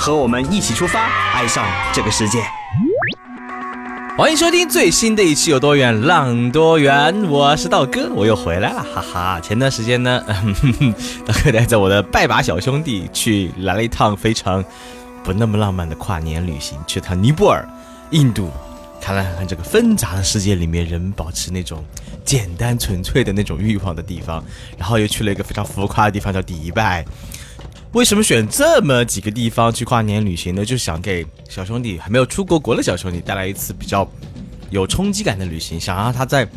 和我们一起出发，爱上这个世界。欢迎收听最新的一期《有多远浪多远》，我是道哥，我又回来了，哈哈。前段时间呢，道哥带着我的拜把小兄弟去来了一趟非常不那么浪漫的跨年旅行，去趟尼泊尔、印度，看了看这个纷杂的世界里面人保持那种简单纯粹的那种欲望的地方，然后又去了一个非常浮夸的地方，叫迪拜。为什么选这么几个地方去跨年旅行呢？就想给小兄弟还没有出过国的小兄弟带来一次比较有冲击感的旅行，想让他在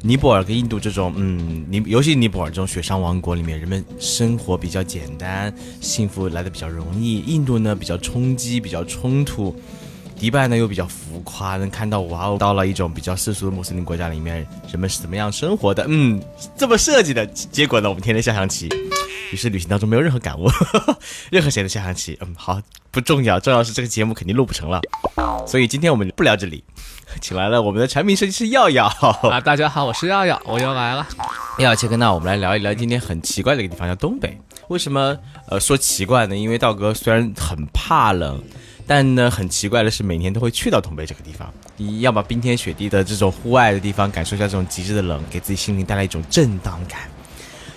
尼泊尔跟印度这种，嗯，尼尤其尼泊尔这种雪山王国里面，人们生活比较简单，幸福来的比较容易；印度呢比较冲击，比较冲突；迪拜呢又比较浮夸，能看到哇哦，到了一种比较世俗的穆斯林国家里面，人们是怎么样生活的？嗯，这么设计的，结果呢，我们天天下象棋。于是旅行当中没有任何感悟，任何谁的下象棋，嗯，好，不重要，重要是这个节目肯定录不成了，所以今天我们不聊这里，请来了我们的产品设计师耀耀啊，大家好，我是耀耀，我又来了。耀耀切克闹，我们来聊一聊今天很奇怪的一个地方，叫东北。为什么呃说奇怪呢？因为道哥虽然很怕冷，但呢很奇怪的是每年都会去到东北这个地方，要么冰天雪地的这种户外的地方，感受一下这种极致的冷，给自己心灵带来一种震荡感。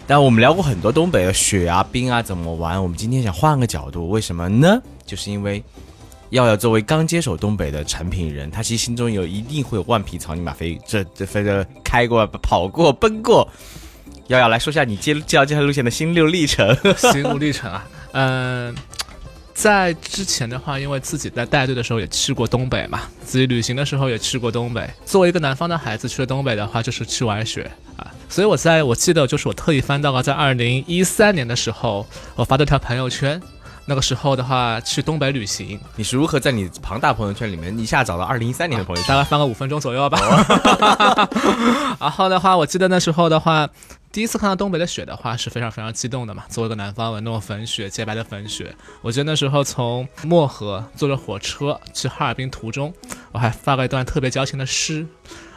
但我们聊过很多东北的雪啊、冰啊怎么玩，我们今天想换个角度，为什么呢？就是因为耀耀作为刚接手东北的产品人，他其实心中有一定会有万匹草泥马飞这这飞着开过、跑过、奔过。耀耀来说一下你接介绍这条路线的心路历程。心路历程啊，嗯。在之前的话，因为自己在带队的时候也去过东北嘛，自己旅行的时候也去过东北。作为一个南方的孩子去了东北的话，就是去玩雪啊。所以我在我记得，就是我特意翻到了在二零一三年的时候，我发了条朋友圈。那个时候的话，去东北旅行，你是如何在你庞大朋友圈里面一下找到二零一三年的朋友圈？大概翻了五分钟左右吧。然后的话，我记得那时候的话。第一次看到东北的雪的话是非常非常激动的嘛。作为一个南方人，那种粉雪洁白的粉雪，我记得那时候从漠河坐着火车去哈尔滨途中，我还发了一段特别矫情的诗，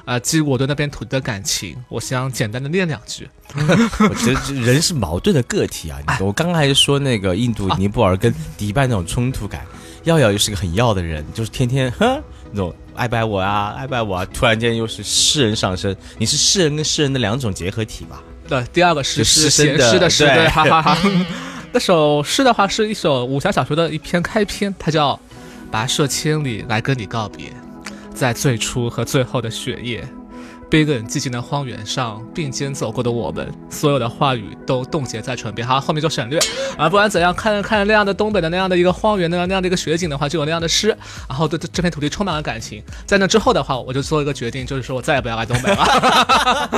啊，基于我对那边土地的感情，我想简单的念两句。我觉得人是矛盾的个体啊。我刚刚还说那个印度尼泊尔跟迪拜那种冲突感，耀耀又是个很要的人，就是天天哼那种爱不爱我啊，爱不爱我啊，突然间又是诗人上身，你是诗人跟诗人的两种结合体吧？对，第二个是诗是写诗的诗，对，哈哈哈。那首诗的话是一首武侠小说的一篇开篇，它叫“跋涉千里来跟你告别，在最初和最后的雪夜。”悲冷寂静的荒原上，并肩走过的我们，所有的话语都冻结在唇边。好，后面就省略啊。不管怎样，看着看着那样的东北的那样的一个荒原，那样那样的一个雪景的话，就有那样的诗，然后对这片土地充满了感情。在那之后的话，我就做一个决定，就是说我再也不要来东北了，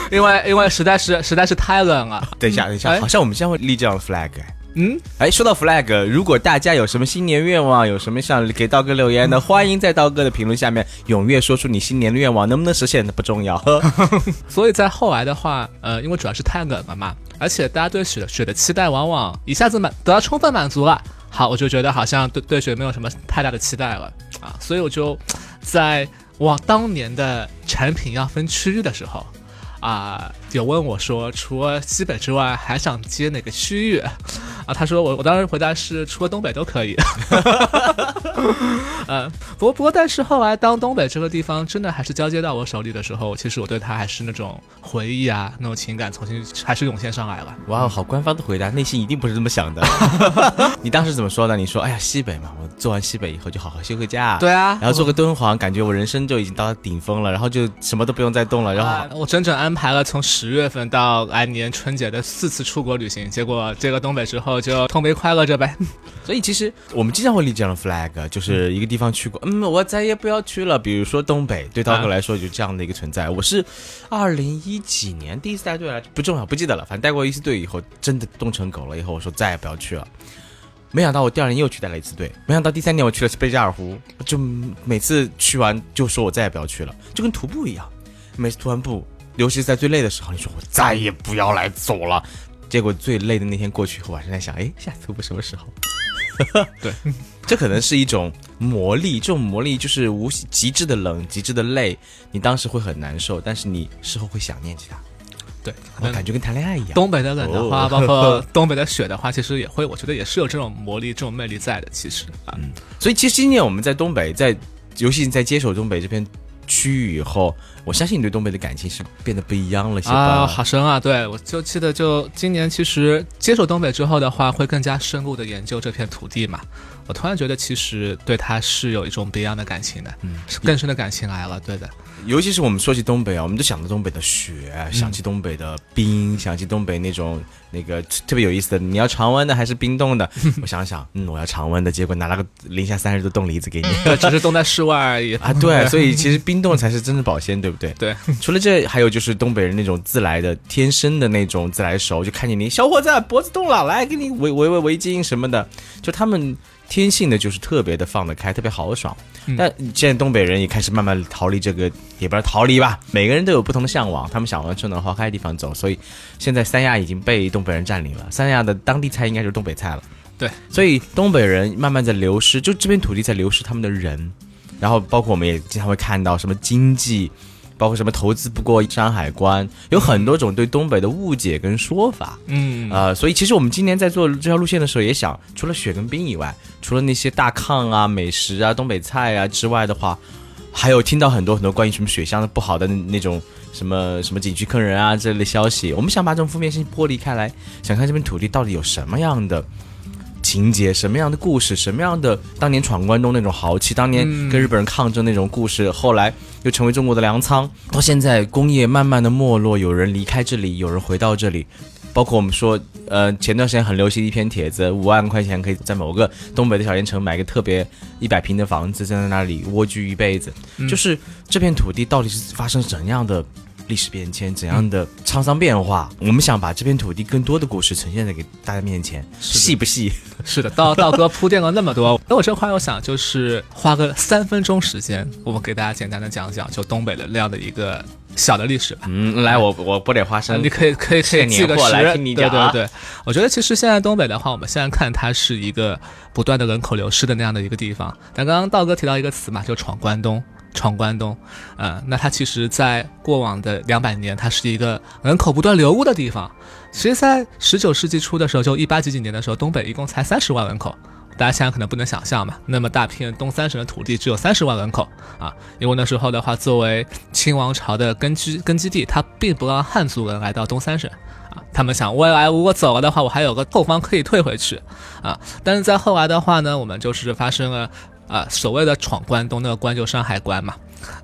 因为因为实在是实在是太冷了。等一下，等一下，好像我们现在会立这样的 flag。嗯，哎，说到 flag，如果大家有什么新年愿望，有什么想给刀哥留言的，欢迎在刀哥的评论下面踊跃说出你新年的愿望，能不能实现的不重要。所以在后来的话，呃，因为主要是太冷了嘛，而且大家对雪雪的期待往往一下子满得到充分满足了，好，我就觉得好像对对雪没有什么太大的期待了啊，所以我就在往当年的产品要分区域的时候。啊，有问我说，除了西北之外，还想接哪个区域？啊，他说我，我当时回答是，除了东北都可以。嗯，不过不过，但是后来当东北这个地方真的还是交接到我手里的时候，其实我对他还是那种回忆啊，那种情感重新还是涌现上来了。哇，好官方的回答，内心一定不是这么想的。你当时怎么说的？你说，哎呀，西北嘛，我做完西北以后就好好休个假。对啊，然后做个敦煌，感觉我人生就已经到了顶峰了，然后就什么都不用再动了。然后我整整安。安排了从十月份到来年春节的四次出国旅行，结果这个东北之后就痛悲快乐着呗。所以其实我们经常会立这样的 flag，就是一个地方去过，嗯，我再也不要去了。比如说东北，对刀哥来说就这样的一个存在。我是二零一几年第一次带队来，不重要，不记得了。反正带过一次队以后，真的冻成狗了。以后我说再也不要去了。没想到我第二年又去带了一次队，没想到第三年我去了贝加尔湖，就每次去完就说我再也不要去了，就跟徒步一样，每次徒完步，尤其是在最累的时候，你说我再也不要来走了，结果最累的那天过去以后，晚上在想，哎，下次徒步什么时候？对，这可能是一种魔力，这种魔力就是无极致的冷，极致的累，你当时会很难受，但是你事后会想念起它，对，可我能感觉跟谈恋爱一样。东北的冷的话，哦包括 东北的雪的话，其实也会，我觉得也是有这种魔力、这种魅力在的。其实啊，所以其实今年我们在东北，在尤其在接手东北这片区域以后，我相信你对东北的感情是变得不一样了些吧？啊，好深啊！对，我就记得，就今年其实接手东北之后的话，会更加深入的研究这片土地嘛。我突然觉得，其实对他是有一种不一样的感情的，嗯更深的感情来了。对的，尤其是我们说起东北啊，我们就想到东北的雪，想起东北的冰，想起东北那种那个 特别有意思的，你要常温的还是冰冻的？我想想，嗯，我要常温的，结果拿了个零下三十度冻梨子给你 只是冻在室外而已啊！对，所以其实冰冻才是真正保鲜，对不对？对，除了这，还有就是东北人那种自来的、天生的那种自来熟，就看见你小伙子脖子冻了，来给你围围围围巾什么的，就他们天性的就是特别的放得开，特别豪爽。嗯但现在东北人也开始慢慢逃离这个，也不是逃离吧，每个人都有不同的向往，他们想往春暖花开的地方走，所以现在三亚已经被东北人占领了，三亚的当地菜应该就是东北菜了。对，所以东北人慢慢在流失，就这片土地在流失他们的人，然后包括我们也经常会看到什么经济，包括什么投资不过山海关，有很多种对东北的误解跟说法。嗯，呃，所以其实我们今年在做这条路线的时候，也想除了雪跟冰以外，除了那些大炕啊、美食啊、东北菜啊之外的话，还有听到很多很多关于什么雪乡的不好的那那种什么什么景区坑人啊这类消息。我们想把这种负面信息剥离开来，想看这片土地到底有什么样的。情节什么样的故事，什么样的当年闯关东那种豪气，当年跟日本人抗争那种故事，后来又成为中国的粮仓，到现在工业慢慢的没落，有人离开这里，有人回到这里，包括我们说，呃，前段时间很流行一篇帖子，五万块钱可以在某个东北的小县城买个特别一百平的房子，在那里蜗居一辈子。就是这片土地到底是发生怎样的历史变迁，怎样的沧桑变化？我们想把这片土地更多的故事呈现在给大家面前，细不细？是的，道道哥铺垫了那么多，那 我这块我想就是花个三分钟时间，我们给大家简单的讲讲就东北的那样的一个小的历史吧。嗯，来，我我剥点花生，你可以可以可以现记个时，年货来听你对讲啊对对，我觉得其实现在东北的话，我们现在看它是一个不断的人口流失的那样的一个地方。但刚刚道哥提到一个词嘛，就闯关东。闯关东，呃，那它其实，在过往的两百年，它是一个人口不断流入的地方。其实，在十九世纪初的时候，就一八几几年的时候，东北一共才三十万人口。大家现在可能不能想象嘛，那么大片东三省的土地只有三十万人口啊，因为那时候的话，作为清王朝的根据根基地，它并不让汉族人来到东三省啊，他们想未来如果走了的话，我还有个后方可以退回去啊，但是在后来的话呢，我们就是发生了啊所谓的闯关东，那个关就山海关嘛，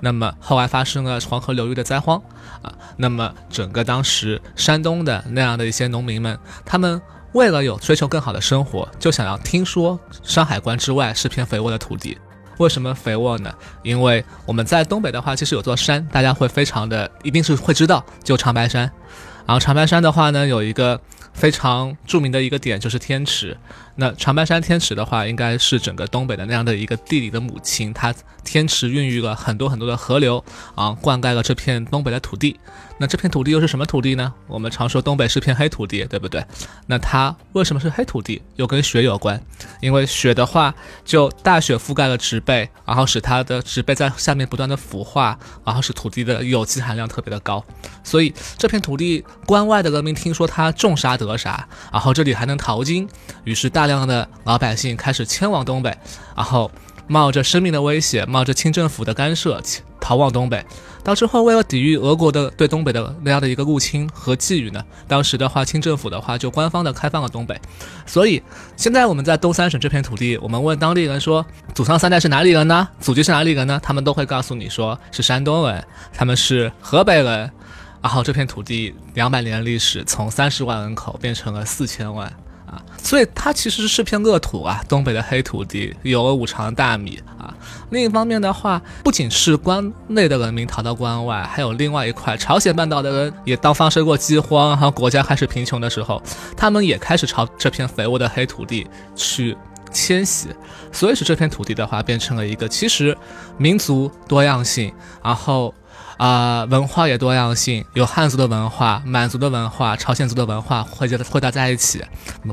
那么后来发生了黄河流域的灾荒啊，那么整个当时山东的那样的一些农民们，他们。为了有追求更好的生活，就想要听说山海关之外是片肥沃的土地。为什么肥沃呢？因为我们在东北的话，其实有座山，大家会非常的，一定是会知道，就长白山。然后长白山的话呢，有一个非常著名的一个点就是天池。那长白山天池的话，应该是整个东北的那样的一个地理的母亲，它天池孕育了很多很多的河流啊，灌溉了这片东北的土地。那这片土地又是什么土地呢？我们常说东北是片黑土地，对不对？那它为什么是黑土地？又跟雪有关，因为雪的话，就大雪覆盖了植被，然后使它的植被在下面不断的腐化，然后使土地的有机含量特别的高。所以这片土地关外的人民听说它种啥得啥，然后这里还能淘金，于是大大量的老百姓开始迁往东北，然后冒着生命的危险，冒着清政府的干涉，逃往东北。到之后，为了抵御俄国的对东北的那样的一个入侵和觊觎呢，当时的话，清政府的话就官方的开放了东北。所以现在我们在东三省这片土地，我们问当地人说，祖上三代是哪里人呢？祖籍是哪里人呢？他们都会告诉你说是山东人，他们是河北人。然后这片土地两百年历史，从三十万人口变成了四千万。所以它其实是片乐土啊，东北的黑土地，有了五常大米啊，另一方面的话，不仅是关内的人民逃到关外，还有另外一块朝鲜半岛的人也当发生过饥荒，和国家开始贫穷的时候，他们也开始朝这片肥沃的黑土地去迁徙，所以使这片土地的话变成了一个其实民族多样性，然后。啊、文化也多样性，有汉族的文化、满族的文化、朝鲜族的文化汇集汇搭在一起，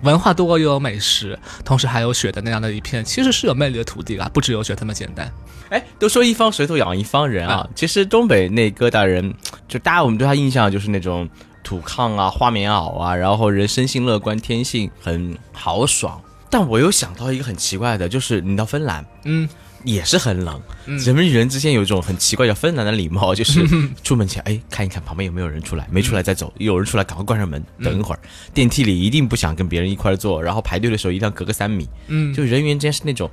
文化多又有美食，同时还有雪的那样的一片，其实是有魅力的土地啊，不只有雪这么简单。哎，都说一方水土养一方人啊，啊其实东北那疙瘩人，就大家我们对他印象就是那种土炕啊、花棉袄啊，然后人生性乐观，天性很豪爽。但我又想到一个很奇怪的，就是你到芬兰，嗯，也是很冷，嗯。人们与人之间有一种很奇怪叫芬兰的礼貌，就是 出门前哎看一看旁边有没有人出来，没出来再走，有人出来赶快关上门，等一会儿。电梯里一定不想跟别人一块儿坐，然后排队的时候一定要隔个三米，嗯。就人与人之间是那种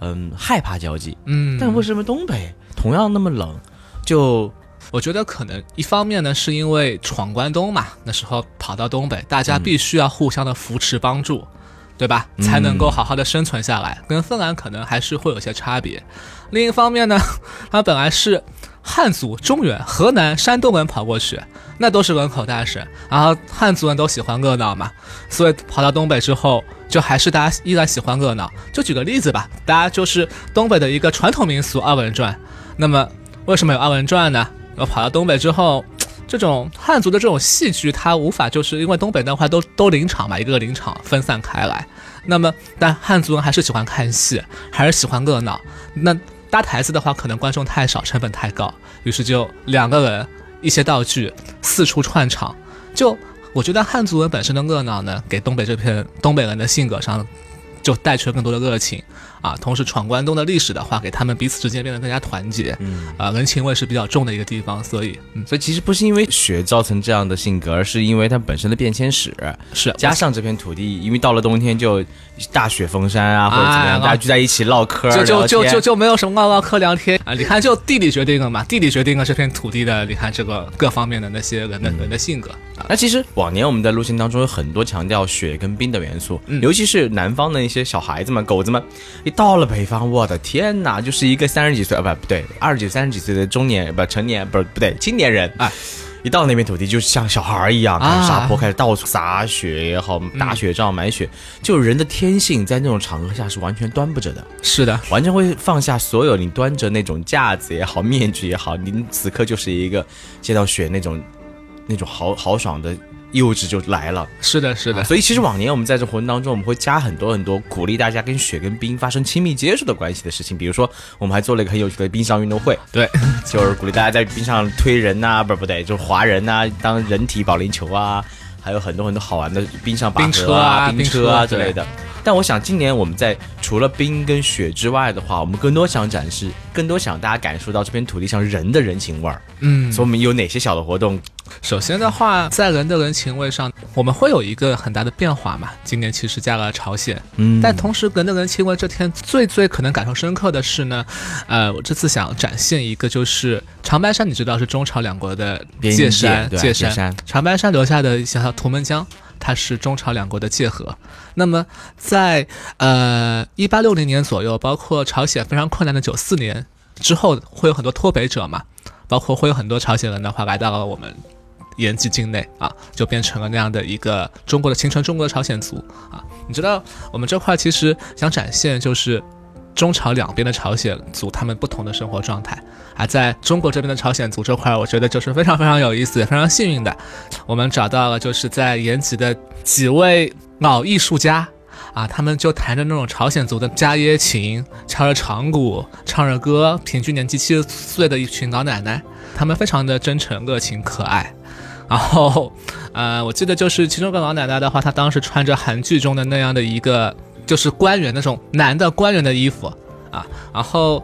嗯害怕交际。嗯，但为什么东北同样那么冷？就我觉得可能一方面呢，是因为闯关东嘛，那时候跑到东北，大家必须要互相的扶持帮助，对吧？才能够好好的生存下来。跟芬兰可能还是会有些差别。另一方面呢，它本来是汉族、中原、河南、山东人跑过去，那都是人口大省，然后汉族人都喜欢热闹嘛，所以跑到东北之后，就还是大家依然喜欢热闹。就举个例子吧，大家就是东北的一个传统民俗二人转。那么为什么有二人转呢？然后跑到东北之后，这种汉族的这种戏剧，它无法就是因为东北那块都都临场嘛，一个个临场分散开来。那么，但汉族人还是喜欢看戏，还是喜欢热闹。那搭台子的话，可能观众太少，成本太高，于是就两个人一些道具四处串场。就我觉得汉族人本身的热闹呢，给东北这片东北人的性格上就带去了更多的热情啊。同时，闯关东的历史的话，给他们彼此之间变得更加团结，嗯，啊，人情味是比较重的一个地方，所以嗯所以其实不是因为雪造成这样的性格，而是因为它本身的变迁史，是加上这片土地，因为到了冬天就大雪封山啊，或者怎么样，哎大家聚在一起唠嗑，就就就就就没有什么唠唠嗑聊天啊！你看，就地理决定了嘛，地理决定了这片土地的，你看这个各方面的那些人的、人的性格啊，那其实往年我们在路线当中有很多强调雪跟冰的元素，嗯尤其是南方的一些小孩子们、狗子们，一到了北方，我的天哪，就是一个三十几岁啊，不不对，二十几、三十几岁的中年不成年不是不对青年人啊。一到那片土地，就像小孩儿一样，看啊沙坡开始到处撒雪也好，打雪仗、买雪，就人的天性在那种场合下是完全端不着的。是的，完全会放下所有你端着那种架子也好，面具也好，你此刻就是一个见到雪那种那种豪豪爽的幼稚就来了。是的，是的，所以其实往年我们在这活动当中，我们会加很多很多鼓励大家跟雪跟冰发生亲密接触的关系的事情，比如说我们还做了一个很有趣的冰上运动会，对，就是鼓励大家在冰上推人呐、不不对，就是滑人呐、当人体保龄球啊，还有很多很多好玩的冰上拔河冰车啊冰车啊之类的。但我想今年我们在除了冰跟雪之外的话，我们更多想展示，更多想大家感受到这片土地上人的人情味儿。嗯，所以我们有哪些小的活动？首先的话，在人的人情味上，我们会有一个很大的变化嘛。今年其实加了朝鲜，嗯但同时人的人情味这天最最可能感受深刻的是呢，呃，我这次想展现一个就是长白山，你知道是中朝两国的边界山，对界界山长白山留下的一条图们江。它是中朝两国的界河。那么在呃一八六零年左右，包括朝鲜非常困难的九四年之后，会有很多脱北者嘛，包括会有很多朝鲜人的话来到了我们延吉境内啊，就变成了那样的一个中国的形成中国的朝鲜族啊。你知道我们这块其实想展现就是中朝两边的朝鲜族他们不同的生活状态，啊在中国这边的朝鲜族这块，我觉得就是非常非常有意思，也非常幸运的，我们找到了就是在延吉的几位老艺术家。啊，他们就弹着那种朝鲜族的伽椰琴，敲着长鼓，唱着歌，平均年纪七十岁的一群老奶奶，他们非常的真诚、热情、可爱。然后，呃，我记得就是其中一个老奶奶的话，她当时穿着韩剧中的那样的一个，就是官员那种男的官员的衣服啊。然后，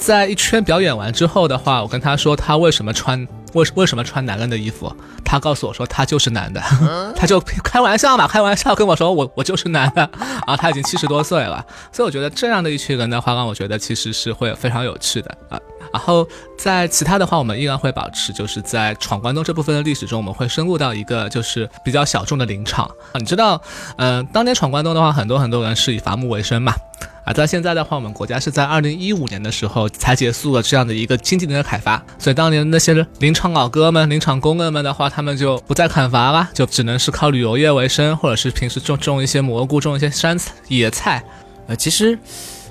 在一圈表演完之后的话，我跟他说他为什么穿为为什么穿男人的衣服，他告诉我说他就是男的，他就开玩笑嘛，开玩笑跟我说我我就是男的。啊，他已经七十多岁了，所以我觉得这样的一群人的话，让我觉得其实是会非常有趣的啊。然后在其他的话，我们依然会保持，就是在闯关东这部分的历史中，我们会深入到一个就是比较小众的林场啊。你知道，嗯、当年闯关东的话，很多很多人是以伐木为生嘛。啊，在现在的话，我们国家是在二零一五年的时候才结束了这样的一个经济林的开发，所以当年那些林场老哥们、林场工人们的话，他们就不再砍伐了，就只能是靠旅游业为生，或者是平时种种一些蘑菇、种一些山野菜。呃，其实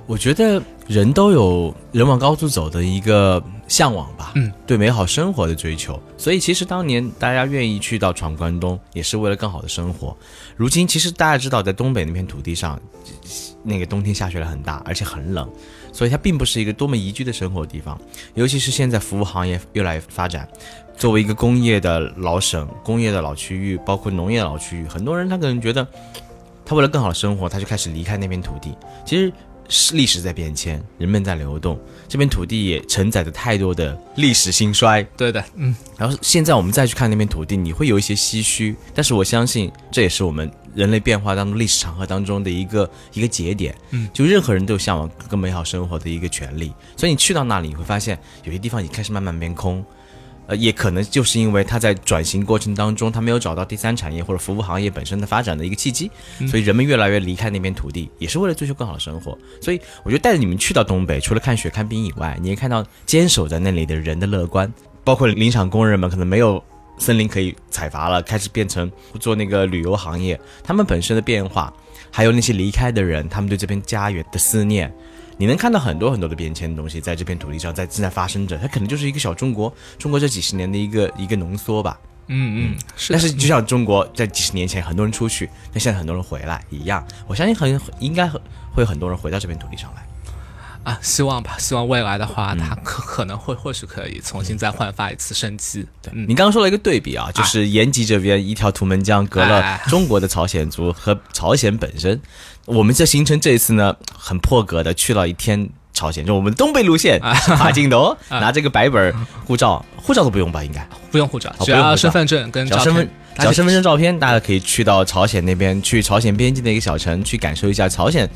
我觉得人都有人往高处走的一个向往吧，嗯，对美好生活的追求。所以其实当年大家愿意去到闯关东，也是为了更好的生活。如今其实大家知道，在东北那片土地上，那个冬天下雪了很大，而且很冷，所以它并不是一个多么宜居的生活地方。尤其是现在服务行业越来越发展，作为一个工业的老省、工业的老区域，包括农业老区域，很多人他可能觉得，他为了更好的生活，他就开始离开那片土地。其实是历史在变迁，人们在流动，这片土地也承载着太多的历史兴衰。对的，嗯，然后现在我们再去看那片土地，你会有一些唏嘘，但是我相信这也是我们人类变化当中历史长河当中的一个一个节点。嗯，就任何人都有向往更美好生活的一个权利，所以你去到那里，你会发现有些地方已经开始慢慢变空。呃，也可能就是因为它在转型过程当中，它没有找到第三产业或者服务行业本身的发展的一个契机，所以人们越来越离开那片土地，也是为了追求更好的生活。所以我觉得带着你们去到东北，除了看雪看冰以外，你也看到坚守在那里的人的乐观，包括林场工人们可能没有森林可以采伐了，开始变成做那个旅游行业，他们本身的变化，还有那些离开的人，他们对这片家园的思念。你能看到很多很多的变迁的东西在这片土地上在正在发生着，它可能就是一个小中国，中国这几十年的一个一个浓缩吧。嗯嗯，是，但是就像中国在几十年前很多人出去，但现在很多人回来一样，我相信很应该很会有很多人回到这片土地上来。啊，希望吧，希望未来的话，它可可能会或许可以重新再焕发一次生机。对，嗯你刚刚说了一个对比啊，就是延吉这边一条图门江隔了哎中国的朝鲜族和朝鲜本身，我们这行程这一次呢很破格的去了一天朝鲜，就我们东北路线是跨境的哦，拿这个白本护照，护照都不用吧？应该不用护照，只要身份证跟身份片，只要身份证照片，大家可以去到朝鲜那边，去朝鲜边境的一个小城，去感受一下朝鲜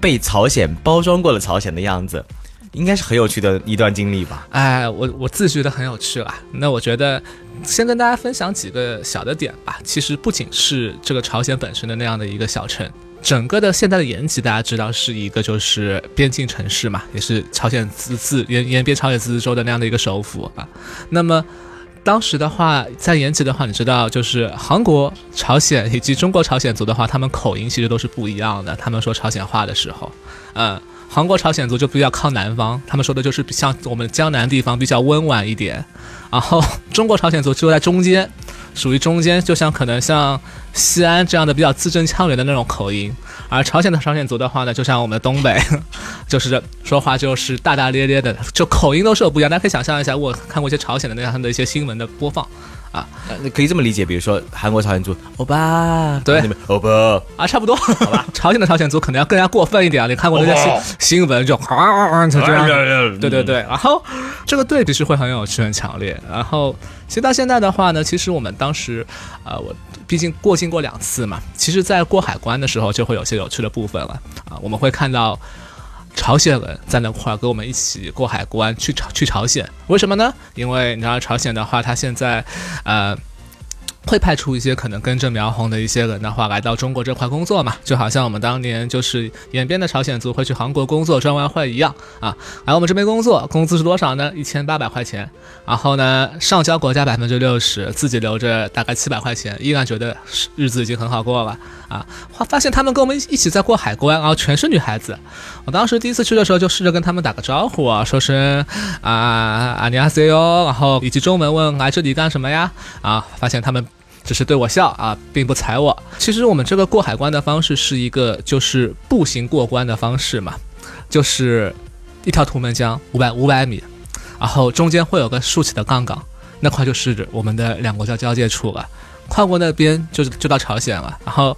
被朝鲜包装过了朝鲜的样子，应该是很有趣的一段经历吧。哎，我我自觉得很有趣了。那我觉得先跟大家分享几个小的点吧。其实不仅是这个朝鲜本身的那样的一个小城，整个的现在的延吉，大家知道是一个就是边境城市嘛，也是朝鲜自治延延边朝鲜自治州的那样的一个首府啊。那么当时的话，在延吉的话，你知道，就是韩国、朝鲜以及中国朝鲜族的话，他们口音其实都是不一样的。他们说朝鲜话的时候，嗯，韩国朝鲜族就比较靠南方，他们说的就是像我们江南地方比较温婉一点，然后中国朝鲜族就在中间，属于中间，就像可能像西安这样的比较字正腔圆的那种口音，而朝鲜的朝鲜族的话呢，就像我们的东北，就是说话就是大大咧咧的，就口音都是有不一样。大家可以想象一下，我看过一些朝鲜的那样的一些新闻的播放呃可以这么理解，比如说韩国朝鲜族，欧巴，对欧巴，啊，差不多，好吧。朝鲜的朝鲜族可能要更加过分一点，你看过那些新新闻就啊啊啊就这样。对对对，然后这个对比是会很有趣、很强烈。然后其实到现在的话呢，其实我们当时，呃，我毕竟过境过两次嘛，其实在过海关的时候就会有些有趣的部分了啊，我们会看到。朝鲜人在那块儿跟我们一起过海关去朝去朝鲜，为什么呢？因为你知道朝鲜的话，它现在，呃，会派出一些可能根正苗红的一些人的话来到中国这块工作嘛，就好像我们当年就是延边的朝鲜族会去韩国工作赚外汇一样啊，来我们这边工作，工资是多少呢？一千八百块钱，然后呢上交国家百分之六十，自己留着大概七百块钱，依然觉得是日子已经很好过了啊。发发现他们跟我们一起在过海关，然后全是女孩子。我当时第一次去的时候就试着跟他们打个招呼啊，说声啊啊你好 C 哟，然后以及中文问来这里干什么呀？啊，发现他们。只是对我笑啊，并不踩我。其实我们这个过海关的方式是一个就是步行过关的方式嘛，就是一条图门江五百五百米，然后中间会有个竖起的杠杠，那块就是我们的两国交交界处了。跨过那边就就到朝鲜了，然后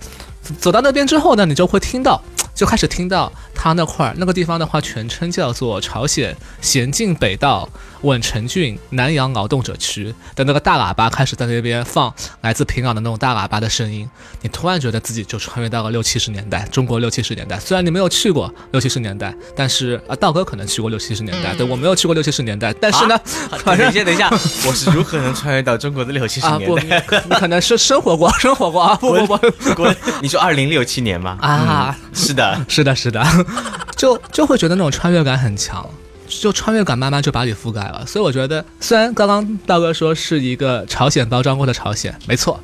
走到那边之后呢，你就会听到，就开始听到它那块儿那个地方的话，全称叫做朝鲜咸镜北道稳城郡南阳劳动者区的那个大喇叭开始在那边放来自平壤的那种大喇叭的声音，你突然觉得自己就穿越到了六七十年代，中国六七十年代。虽然你没有去过六七十年代，但是啊，道哥可能去过六七十年代，对我没有去过六七十年代，但是呢，等一下，等一下，我是如何能穿越到中国的六七十年代？你你可能是生活过，生活过啊，不不不滚！你说二零六七年吗？啊，是的，是的，是的，就就会觉得那种穿越感很强，就穿越感慢慢就把你覆盖了。所以我觉得，虽然刚刚道哥说是一个朝鲜包装过的朝鲜，没错，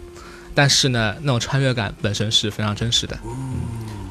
但是呢，那种穿越感本身是非常真实的。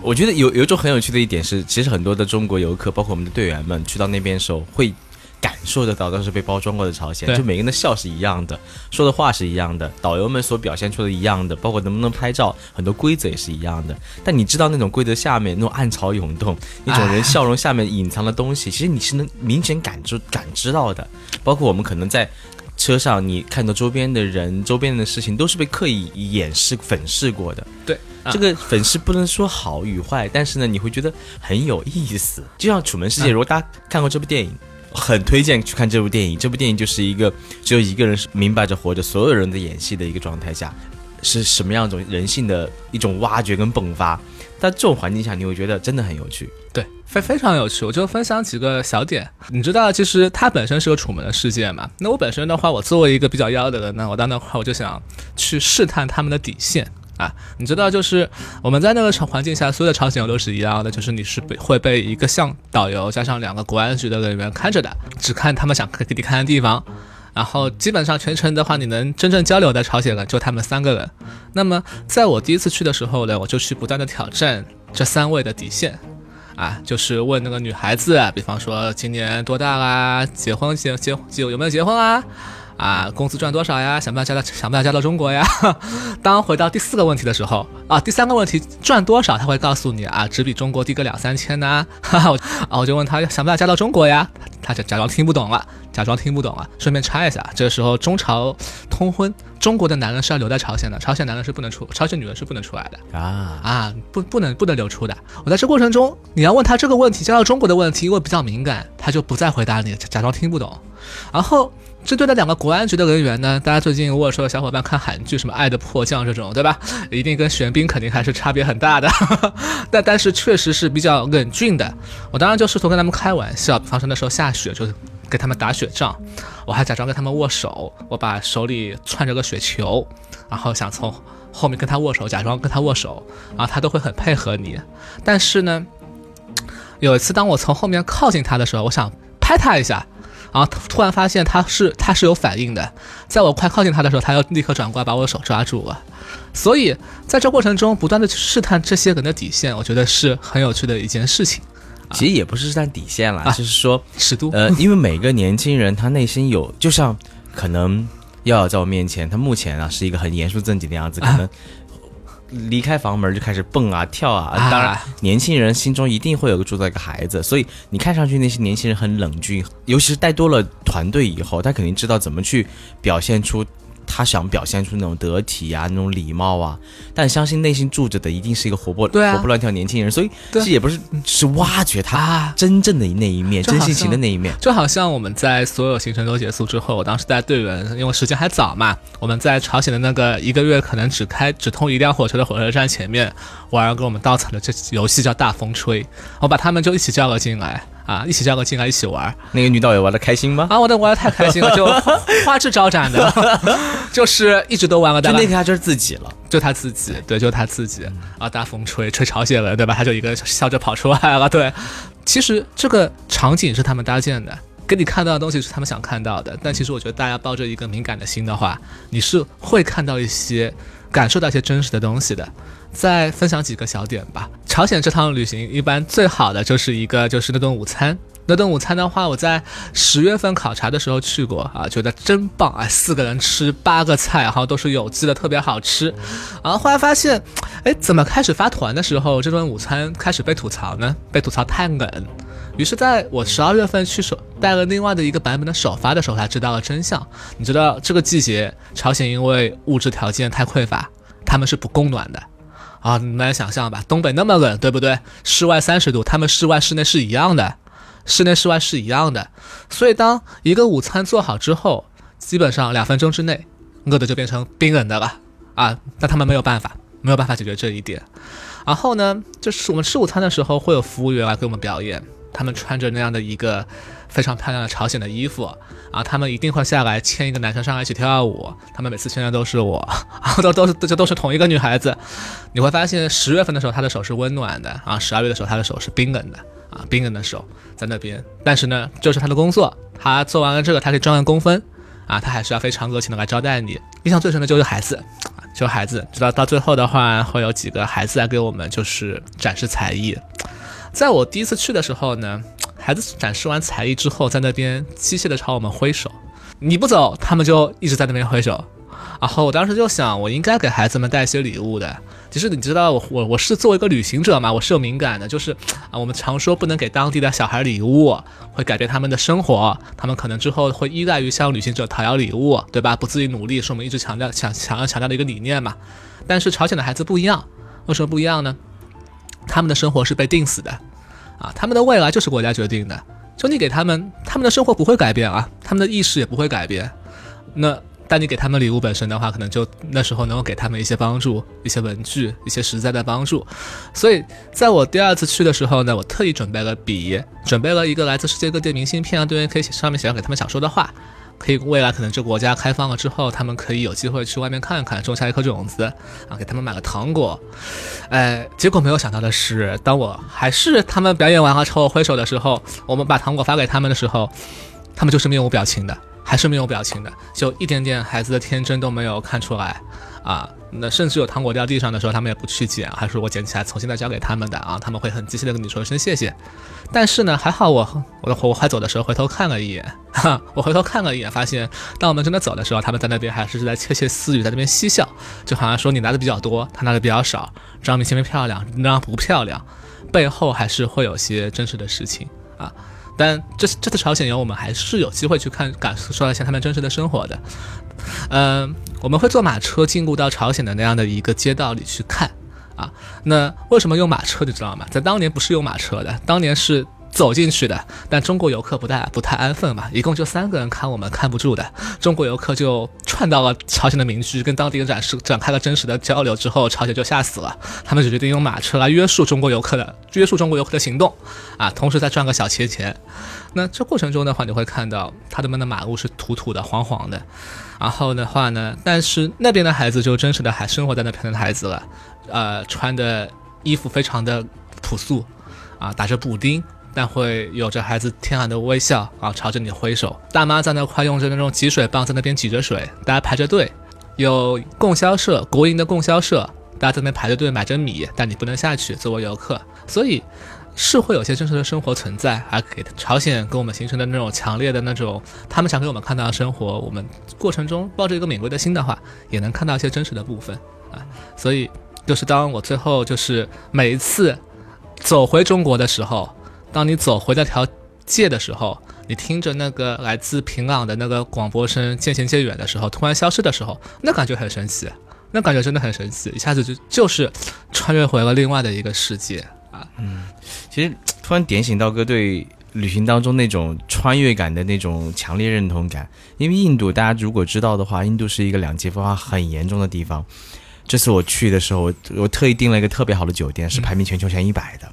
我觉得有有一种很有趣的一点是，其实很多的中国游客，包括我们的队员们，去到那边的时候会。感受得到，当时被包装过的朝鲜，就每个人的笑是一样的，说的话是一样的，导游们所表现出的一样的，包括能不能拍照，很多规则也是一样的。但你知道那种规则下面那种暗潮涌动，那种人笑容下面隐藏的东西，其实你是能明显感知感知到的。包括我们可能在车上，你看到周边的人、周边的事情，都是被刻意掩饰、粉饰过的。对，啊这个粉饰不能说好与坏，但是呢，你会觉得很有意思。就像《楚门世界》，嗯如果大家看过这部电影。很推荐去看这部电影。这部电影就是一个只有一个人是明白着活着，所有人的演戏的一个状态下，是什么样一种人性的一种挖掘跟迸发。在这种环境下，你会觉得真的很有趣。对，非非常有趣。我就分享几个小点。你知道，其实它本身是个楚门的世界嘛。那我本身的话，我作为一个比较妖的人呢，我到那块我就想去试探他们的底线。啊，你知道，就是我们在那个环境下，所有的朝鲜都是一样的，就是你是被会被一个向导游加上两个国安局的人员看着的，只看他们想给你看的地方。然后基本上全程的话，你能真正交流的朝鲜人就他们三个人。那么在我第一次去的时候呢，我就去不断的挑战这三位的底线。啊，就是问那个女孩子，比方说今年多大啦，结婚结结结有没有结婚啊？啊，工资赚多少呀？想不想嫁到想不想嫁到中国呀？当回到第四个问题的时候，啊，第三个问题赚多少，他会告诉你啊，只比中国低个两三千呢、哈哈，我啊，我就问他想不想嫁到中国呀？他就假装听不懂了，假装听不懂了。顺便插一下，这个时候中朝通婚，中国的男人是要留在朝鲜的，朝鲜男人是不能出，朝鲜女人是不能出来的。啊，啊，不不能不能流出的。我在这过程中，你要问他这个问题，加到中国的问题，因为比较敏感，他就不再回答你，假假装听不懂。然后针对那两个国安局的人员呢，大家最近如果说小伙伴看韩剧什么《爱的迫降》这种，对吧？一定跟玄彬肯定还是差别很大的，但但是确实是比较冷峻的。我当然就试图跟他们开玩笑，比方说那时候下雪，就是给他们打雪仗，我还假装跟他们握手，我把手里攥着个雪球，然后想从后面跟他握手，假装跟他握手，然后他都会很配合你。但是呢，有一次当我从后面靠近他的时候，我想拍他一下，然后突然发现他是他是有反应的，在我快靠近他的时候，他又立刻转过来把我的手抓住了。所以在这过程中不断的去试探这些人的底线，我觉得是很有趣的一件事情。其实也不是试探底线啦，啊就是说，尺度，呃，因为每个年轻人他内心有，就像可能耀耀在我面前，他目前啊是一个很严肃正经的样子，可能离开房门就开始蹦啊跳啊。啊当然，年轻人心中一定会有个住在一个孩子，所以你看上去那些年轻人很冷峻，尤其是带多了团队以后，他肯定知道怎么去表现出。他想表现出那种得体啊，那种礼貌啊，但相信内心住着的一定是一个活泼、啊。活泼乱跳年轻人，所以对。这也不是是挖掘他啊。真正的那一面，真性情的那一面。就好像我们在所有行程都结束之后，我当时带队员，因为时间还早嘛，我们在朝鲜的那个一个月可能只开只通一辆火车的火车站前面，玩儿给我们稻草的这游戏叫大风吹，我把他们就一起叫了进来啊，一起叫个进来一起玩儿那个女导游玩的开心吗？啊，我的玩的太开心了，就花 花枝招展的，就是一直都玩了就那天他就是自己了。就他自己，对，就他自己啊，大风吹吹朝鲜了，对吧？他就一个笑着跑出来了，对。其实这个场景是他们搭建的，给你看到的东西是他们想看到的。但其实我觉得大家抱着一个敏感的心的话，你是会看到一些、感受到一些真实的东西的。再分享几个小点吧。朝鲜这趟旅行一般最好的就是一个就是那顿午餐。那顿午餐的话，我在十月份考察的时候去过啊，觉得真棒啊！四个人吃八个菜，然后都是有机的，特别好吃。然后后来发现，哎，怎么开始发团的时候，这顿午餐开始被吐槽呢？被吐槽太冷。于是，在我十二月份去首带了另外的一个版本的首发的时候，才知道了真相。你知道这个季节，朝鲜因为物质条件太匮乏，他们是不供暖的。啊，你们来想象吧，东北那么冷，对不对？室外三十度，他们室外室内是一样的，室内室外是一样的。所以当一个午餐做好之后，基本上两分钟之内，饿的就变成冰冷的了啊。那他们没有办法，没有办法解决这一点。然后呢，就是我们吃午餐的时候，会有服务员来给我们表演，他们穿着那样的一个非常漂亮的朝鲜的衣服啊，他们一定会下来牵一个男生上来一起跳舞，他们每次牵的都是我，都都是这都是同一个女孩子。你会发现十月份的时候，她的手是温暖的啊，十二月的时候，她的手是冰冷的啊，冰冷的手在那边。但是呢，就是她的工作，她做完了这个，她可以赚个工分啊，她还是要非常热情的来招待你。印象最深的就是孩子。就孩子，直到到最后的话，会有几个孩子来给我们就是展示才艺。在我第一次去的时候呢，孩子展示完才艺之后，在那边机械的朝我们挥手，你不走，他们就一直在那边挥手。然后我当时就想，我应该给孩子们带一些礼物的。其实你知道，我我我是作为一个旅行者嘛，我是有敏感的，就是啊，我们常说不能给当地的小孩礼物，会改变他们的生活，他们可能之后会依赖于向旅行者讨要礼物，对吧？不自己努力，是我们一直强调、想想要强调的一个理念嘛。但是朝鲜的孩子不一样，为什么不一样呢？他们的生活是被定死的，啊，他们的未来就是国家决定的，就你给他们，他们的生活不会改变啊，他们的意识也不会改变，那。但你给他们礼物本身的话，可能就那时候能够给他们一些帮助，一些文具，一些实在的帮助。所以在我第二次去的时候呢，我特意准备了笔，准备了一个来自世界各地的明信片啊，对，可以写上面写上给他们想说的话，可以未来可能这国家开放了之后，他们可以有机会去外面看看，种下一颗种子啊，给他们买个糖果。哎，结果没有想到的是，当我还是他们表演完了朝我挥手的时候，我们把糖果发给他们的时候，他们就是面无表情的。还是面无表情的，就一点点孩子的天真都没有看出来啊！那甚至有糖果掉地上的时候，他们也不去捡，还说我捡起来重新再交给他们的啊！他们会很机械的跟你说一声谢谢。但是呢，还好我我我快走的时候回头看了一眼，哈，我回头看了一眼，发现当我们真的走的时候，他们在那边还是在窃窃私语，在那边嬉笑，就好像说你拿的比较多，他拿的比较少，张明信片漂亮，那张不漂亮，背后还是会有些真实的事情啊。但这这次朝鲜游，我们还是有机会去看感受一下他们真实的生活的。嗯，我们会坐马车进入到朝鲜的那样的一个街道里去看啊。那为什么用马车，你知道吗？在当年不是用马车的，当年是。走进去的，但中国游客不太不太安分嘛，一共就三个人看我们看不住的，中国游客就串到了朝鲜的民居，跟当地人展示展开了真实的交流之后，朝鲜就吓死了，他们就决定用马车来约束中国游客的约束中国游客的行动，啊，同时再赚个小钱钱。那这过程中的话，你会看到他们的马路是土土的、黄黄的，然后的话呢，但是那边的孩子就真实的还生活在那边的孩子了，呃，穿的衣服非常的朴素，啊，打着补丁。但会有着孩子天然的微笑啊，朝着你挥手。大妈在那块用着那种挤水棒在那边挤着水，大家排着队。有供销社，国营的供销社，大家在那排着队买着米，但你不能下去作为游客。所以是会有些真实的生活存在，还给朝鲜跟我们形成的那种强烈的那种，他们想给我们看到的生活。我们过程中抱着一个敏锐的心的话，也能看到一些真实的部分啊。所以就是当我最后就是每一次走回中国的时候。当你走回那条界的时候，你听着那个来自平壤的那个广播声渐行渐远的时候，突然消失的时候，那感觉很神奇，那感觉真的很神奇，一下子就就是穿越回了另外的一个世界啊！嗯，其实突然点醒到哥对旅行当中那种穿越感的那种强烈认同感，因为印度大家如果知道的话，印度是一个两极分化很严重的地方。这次我去的时候，我特意订了一个特别好的酒店，是排名全球前一百的。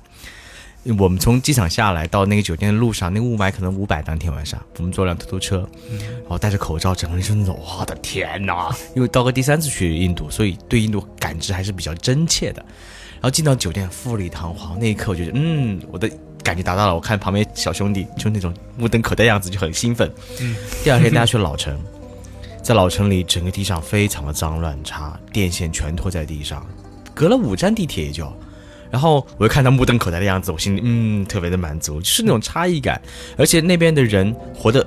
我们从机场下来到那个酒店的路上，那个雾霾可能五百。当天晚上，我们坐辆突突车，然后戴着口罩，整个人是那种，我的天哪！因为刀哥第三次去印度，所以对印度感知还是比较真切的。然后进到酒店，富丽堂皇，那一刻我觉得，嗯，我的感觉达到了。我看旁边小兄弟就那种目瞪口呆样子，就很兴奋。第二天大家去老城，在老城里，整个地上非常的脏乱差，电线全拖在地上，隔了五站地铁也就。然后我又看他目瞪口呆的样子，我心里嗯特别的满足，就是那种差异感。而且那边的人活得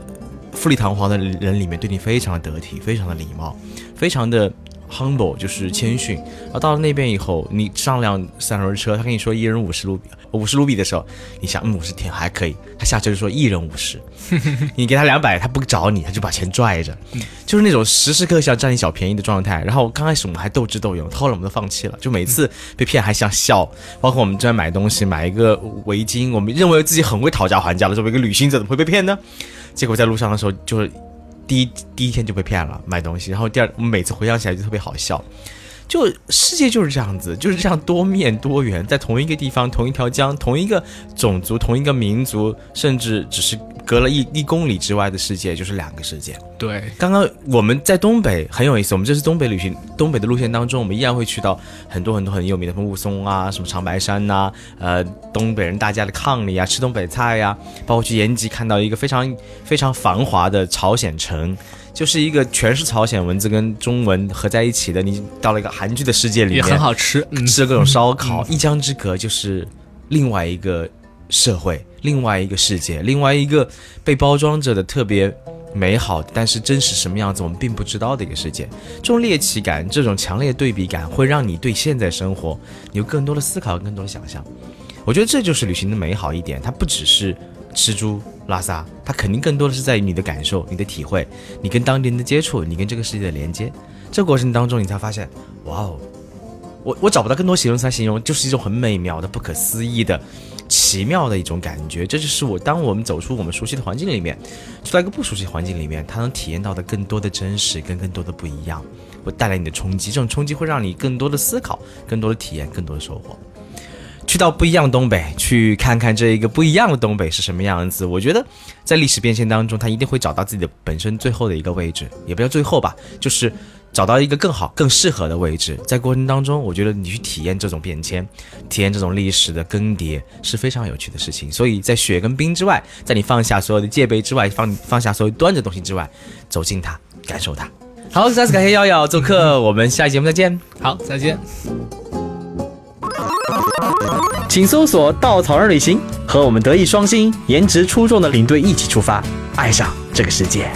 富丽堂皇的人里面，对你非常的得体，非常的礼貌，非常的 humble，就是谦逊。然后到了那边以后，你上辆三轮车，他跟你说一人五十卢比，五十卢比的时候，你想嗯五十天还可以，他下车就说一人五十，你给他两百，他不找你，他就把钱拽着，就是那种时时刻刻想占你小便宜的状态。然后刚开始我们还斗智斗勇，后来我们都放弃了，就每次被骗还想笑。包括我们正在买东西，买一个围巾，我们认为自己很会讨价还价了，作为一个旅行者怎么会被骗呢？结果在路上的时候，就是第一第一天就被骗了买东西，然后第二我每次回想起来就特别好笑。就世界就是这样子，就是这样多面多元，在同一个地方、同一条江、同一个种族、同一个民族，甚至只是隔了一一公里之外的世界，就是两个世界。对，刚刚我们在东北很有意思，我们这次东北旅行，东北的路线当中，我们依然会去到很多很多很有名的，什么雾凇啊，什么长白山呐、呃，东北人大家的炕里啊，吃东北菜呀、包括去延吉看到一个非常非常繁华的朝鲜城。就是一个全是朝鲜文字跟中文合在一起的，你到了一个韩剧的世界里也面，很好吃。嗯，吃各种烧烤，一江之隔就是另外一个社会，另外一个世界，另外一个被包装着的特别美好，但是真实什么样子我们并不知道的一个世界。这种猎奇感，这种强烈对比感，会让你对现在生活有更多的思考，更多的想象。我觉得这就是旅行的美好一点，它不只是吃住拉撒，它肯定更多的是在于你的感受、你的体会、你跟当地人的接触、你跟这个世界的连接。这过程当中，你才发现，哇哦，我我找不到更多形容词来形容，就是一种很美妙的、不可思议的、奇妙的一种感觉。这就是我当我们走出我们熟悉的环境里面，去到一个不熟悉环境里面，他能体验到的更多的真实，跟更多的不一样，会带来你的冲击。这种冲击会让你更多的思考、更多的体验、更多的收获。去到不一样的东北，去看看这一个不一样的东北是什么样子。我觉得，在历史变迁当中，他一定会找到自己的本身最后的一个位置，也不要最后吧，就是找到一个更好、更适合的位置。在过程当中，我觉得你去体验这种变迁，体验这种历史的更迭是非常有趣的事情。所以在雪跟冰之外，在你放下所有的戒备之外，放放下所有端着东西之外，走进它，感受它。好，再次感谢瑶瑶做客，我们下期节目再见。好，再见。请搜索“稻草人旅行”，和我们德艺双馨、颜值出众的领队一起出发，爱上这个世界。